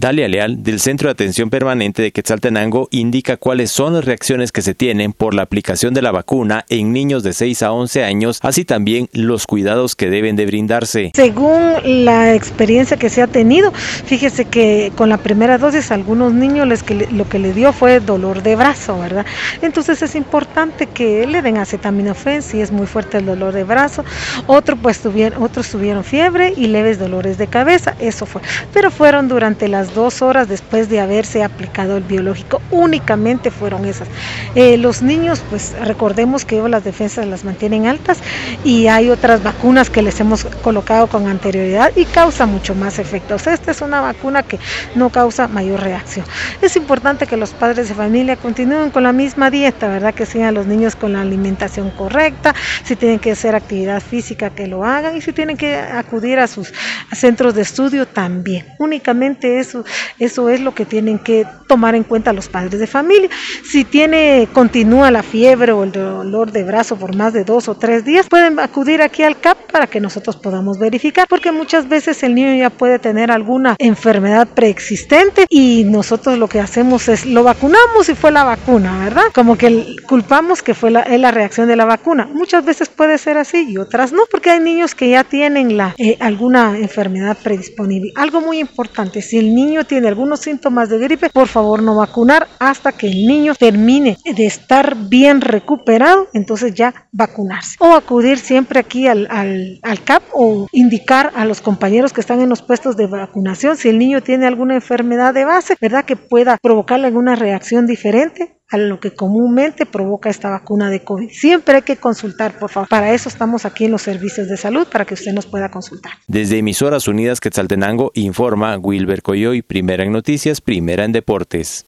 Dalia Leal, del Centro de Atención Permanente de Quetzaltenango, indica cuáles son las reacciones que se tienen por la aplicación de la vacuna en niños de 6 a 11 años, así también los cuidados que deben de brindarse. Según la experiencia que se ha tenido, fíjese que con la primera dosis algunos niños les que lo que le dio fue dolor de brazo, ¿verdad? Entonces es importante que le den acetaminofén si es muy fuerte el dolor de brazo. Otro, pues, tuvieron, otros tuvieron fiebre y leves dolores de cabeza, eso fue. Pero fueron durante las dos horas después de haberse aplicado el biológico. Únicamente fueron esas. Eh, los niños, pues recordemos que las defensas las mantienen altas y hay otras vacunas que les hemos colocado con anterioridad y causa mucho más efectos. Esta es una vacuna que no causa mayor reacción. Es importante que los padres de familia continúen con la misma dieta, ¿verdad? Que sigan los niños con la alimentación correcta, si tienen que hacer actividad física que lo hagan y si tienen que acudir a sus centros de estudio también. Únicamente eso eso, es lo que tienen que tomar en cuenta los padres de familia. Si tiene, continúa la fiebre o el dolor de brazo por más de dos o tres días, pueden acudir aquí al CAP para que nosotros podamos verificar, porque muchas veces el niño ya puede tener alguna enfermedad preexistente y nosotros lo que hacemos es lo vacunamos y fue la vacuna, ¿verdad? Como que culpamos que fue la, la reacción de la vacuna. Muchas veces puede ser así y otras no, porque hay niños que ya tienen la, eh, alguna enfermedad predisponible. Algo muy importante, si el niño tiene algunos síntomas de gripe, por favor no vacunar hasta que el niño termine de estar bien recuperado, entonces ya vacunarse. O acudir siempre aquí al, al, al CAP o indicar a los compañeros que están en los puestos de vacunación si el niño tiene alguna enfermedad de base, ¿verdad? Que pueda provocarle alguna reacción diferente a lo que comúnmente provoca esta vacuna de COVID. Siempre hay que consultar, por favor. Para eso estamos aquí en los servicios de salud, para que usted nos pueda consultar. Desde Emisoras Unidas Quetzaltenango informa Wilber Coyoy, primera en noticias, primera en deportes.